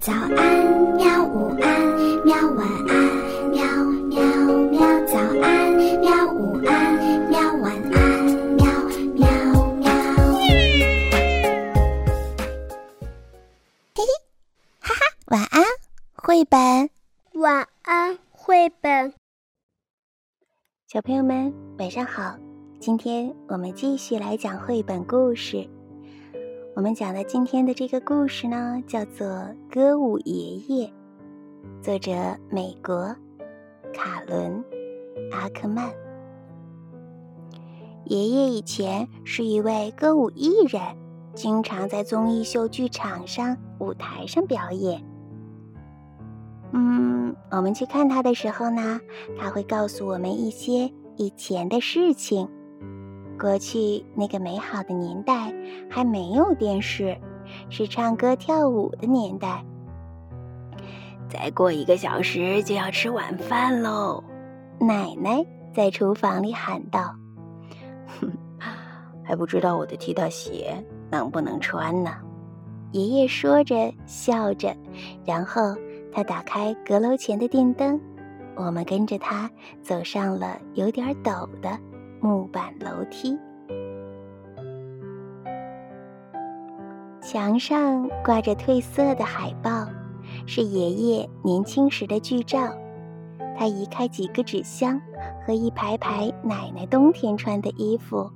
早安，喵！午安，喵！晚安，喵喵喵！早安，喵！午安，喵！晚安，喵喵喵！嘿嘿，哈哈，晚安，绘本。晚安，绘本。小朋友们，晚上好！今天我们继续来讲绘本故事。我们讲的今天的这个故事呢，叫做《歌舞爷爷》，作者美国卡伦阿克曼。爷爷以前是一位歌舞艺人，经常在综艺秀剧场上、舞台上表演。嗯，我们去看他的时候呢，他会告诉我们一些以前的事情。过去那个美好的年代还没有电视，是唱歌跳舞的年代。再过一个小时就要吃晚饭喽，奶奶在厨房里喊道：“哼，还不知道我的踢踏鞋能不能穿呢。”爷爷说着笑着，然后他打开阁楼前的电灯，我们跟着他走上了有点陡的。木板楼梯，墙上挂着褪色的海报，是爷爷年轻时的剧照。他移开几个纸箱和一排排奶奶冬天穿的衣服，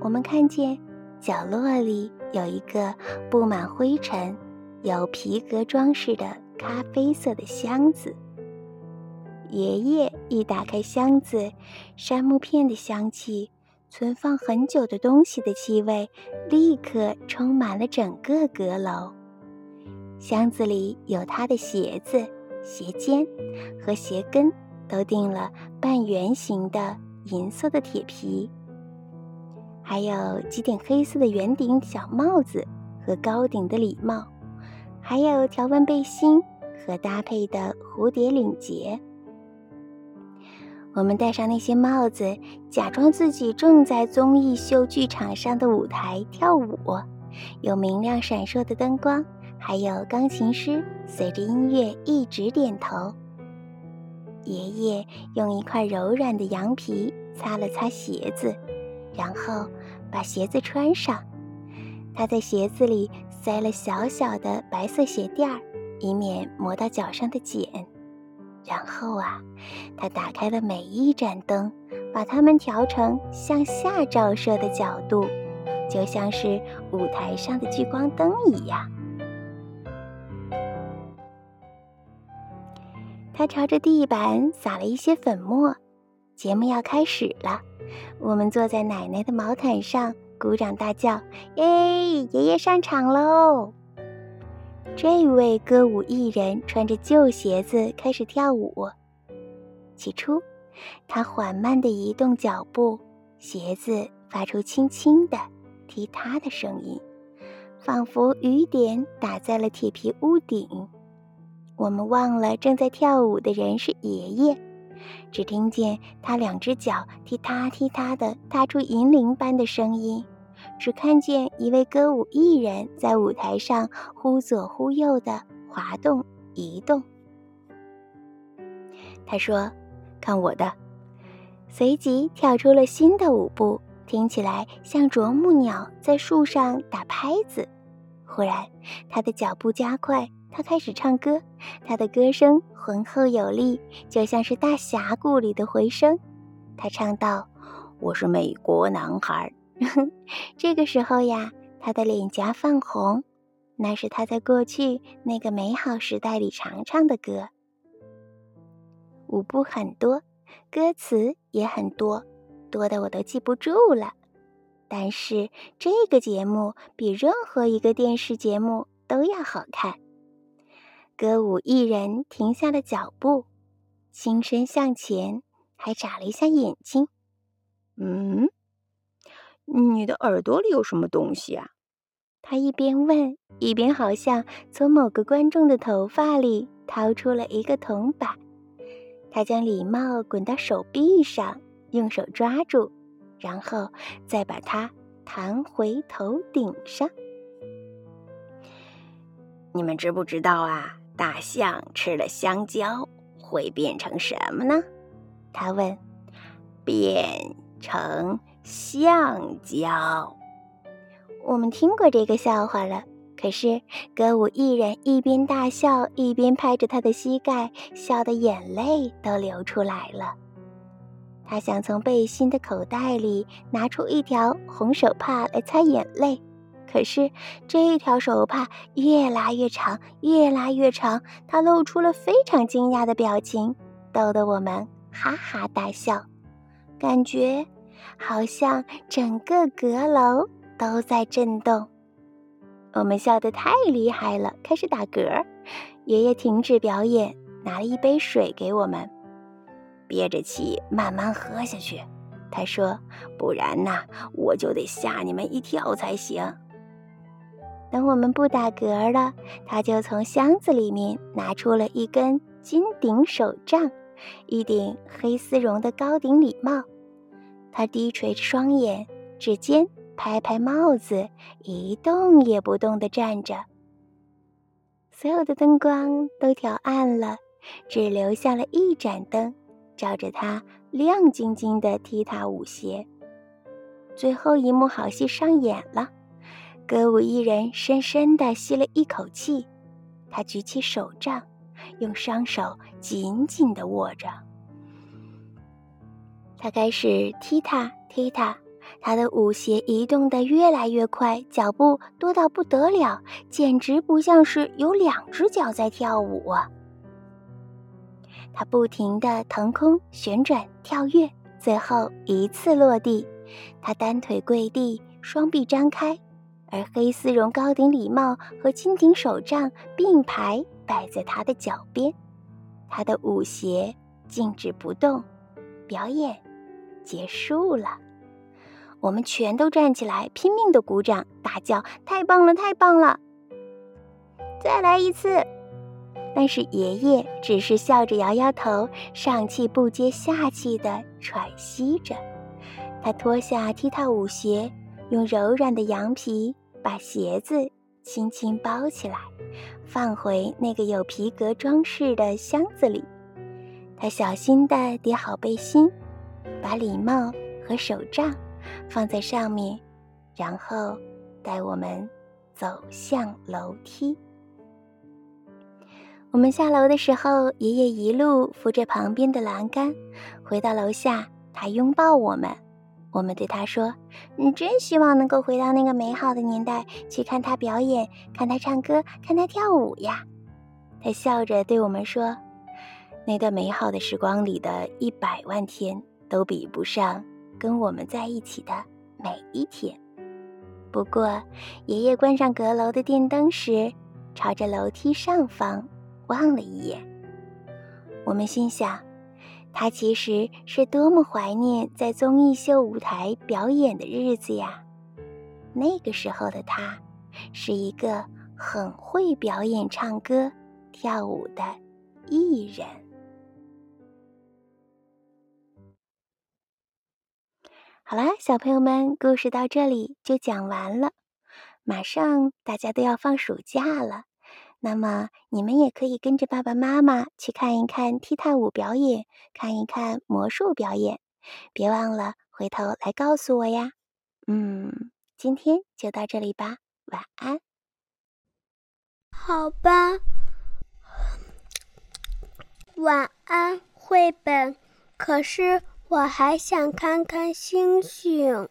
我们看见角落里有一个布满灰尘、有皮革装饰的咖啡色的箱子。爷爷一打开箱子，杉木片的香气、存放很久的东西的气味，立刻充满了整个阁楼。箱子里有他的鞋子、鞋尖和鞋跟，都钉了半圆形的银色的铁皮，还有几顶黑色的圆顶小帽子和高顶的礼帽，还有条纹背心和搭配的蝴蝶领结。我们戴上那些帽子，假装自己正在综艺秀剧场上的舞台跳舞，有明亮闪烁的灯光，还有钢琴师随着音乐一直点头。爷爷用一块柔软的羊皮擦了擦鞋子，然后把鞋子穿上。他在鞋子里塞了小小的白色鞋垫儿，以免磨到脚上的茧。然后啊，他打开了每一盏灯，把它们调成向下照射的角度，就像是舞台上的聚光灯一样。他朝着地板撒了一些粉末。节目要开始了，我们坐在奶奶的毛毯上，鼓掌大叫：“耶！爷爷上场喽！”这位歌舞艺人穿着旧鞋子开始跳舞。起初，他缓慢地移动脚步，鞋子发出轻轻的踢踏的声音，仿佛雨点打在了铁皮屋顶。我们忘了正在跳舞的人是爷爷，只听见他两只脚踢踏踢踏地踏出银铃般的声音。只看见一位歌舞艺人，在舞台上忽左忽右的滑动移动。他说：“看我的！”随即跳出了新的舞步，听起来像啄木鸟在树上打拍子。忽然，他的脚步加快，他开始唱歌。他的歌声浑厚有力，就像是大峡谷里的回声。他唱道：“我是美国男孩。” 这个时候呀，他的脸颊泛红，那是他在过去那个美好时代里常唱的歌。舞步很多，歌词也很多，多的我都记不住了。但是这个节目比任何一个电视节目都要好看。歌舞艺人停下了脚步，轻身向前，还眨了一下眼睛。嗯。你的耳朵里有什么东西啊？他一边问，一边好像从某个观众的头发里掏出了一个铜板。他将礼帽滚到手臂上，用手抓住，然后再把它弹回头顶上。你们知不知道啊？大象吃了香蕉会变成什么呢？他问。变成橡胶。我们听过这个笑话了。可是歌舞艺人一边大笑，一边拍着他的膝盖，笑得眼泪都流出来了。他想从背心的口袋里拿出一条红手帕来擦眼泪，可是这条手帕越拉越长，越拉越长。他露出了非常惊讶的表情，逗得我们哈哈大笑，感觉好像整个阁楼都在震动。我们笑得太厉害了，开始打嗝。爷爷停止表演，拿了一杯水给我们，憋着气慢慢喝下去。他说：“不然呐，我就得吓你们一跳才行。”等我们不打嗝了，他就从箱子里面拿出了一根金顶手杖，一顶黑丝绒的高顶礼帽。他低垂着双眼，指尖。拍拍帽子，一动也不动地站着。所有的灯光都调暗了，只留下了一盏灯，照着他亮晶晶的踢踏舞鞋。最后一幕好戏上演了，歌舞艺人深深地吸了一口气，他举起手杖，用双手紧紧地握着。他开始踢踏，踢踏。他的舞鞋移动得越来越快，脚步多到不得了，简直不像是有两只脚在跳舞。他不停地腾空旋转、跳跃，最后一次落地。他单腿跪地，双臂张开，而黑丝绒高顶礼帽和金顶手杖并排摆在他的脚边。他的舞鞋静止不动，表演结束了。我们全都站起来，拼命的鼓掌，大叫：“太棒了，太棒了！”再来一次。但是爷爷只是笑着摇摇头，上气不接下气的喘息着。他脱下踢踏舞鞋，用柔软的羊皮把鞋子轻轻包起来，放回那个有皮革装饰的箱子里。他小心地叠好背心，把礼帽和手杖。放在上面，然后带我们走向楼梯。我们下楼的时候，爷爷一路扶着旁边的栏杆，回到楼下，他拥抱我们。我们对他说：“你真希望能够回到那个美好的年代，去看他表演，看他唱歌，看他跳舞呀。”他笑着对我们说：“那段美好的时光里的一百万天，都比不上。”跟我们在一起的每一天。不过，爷爷关上阁楼的电灯时，朝着楼梯上方望了一眼。我们心想，他其实是多么怀念在综艺秀舞台表演的日子呀！那个时候的他，是一个很会表演、唱歌、跳舞的艺人。好啦，小朋友们，故事到这里就讲完了。马上大家都要放暑假了，那么你们也可以跟着爸爸妈妈去看一看踢踏舞表演，看一看魔术表演。别忘了回头来告诉我呀。嗯，今天就到这里吧，晚安。好吧，晚安，绘本。可是。我还想看看星星。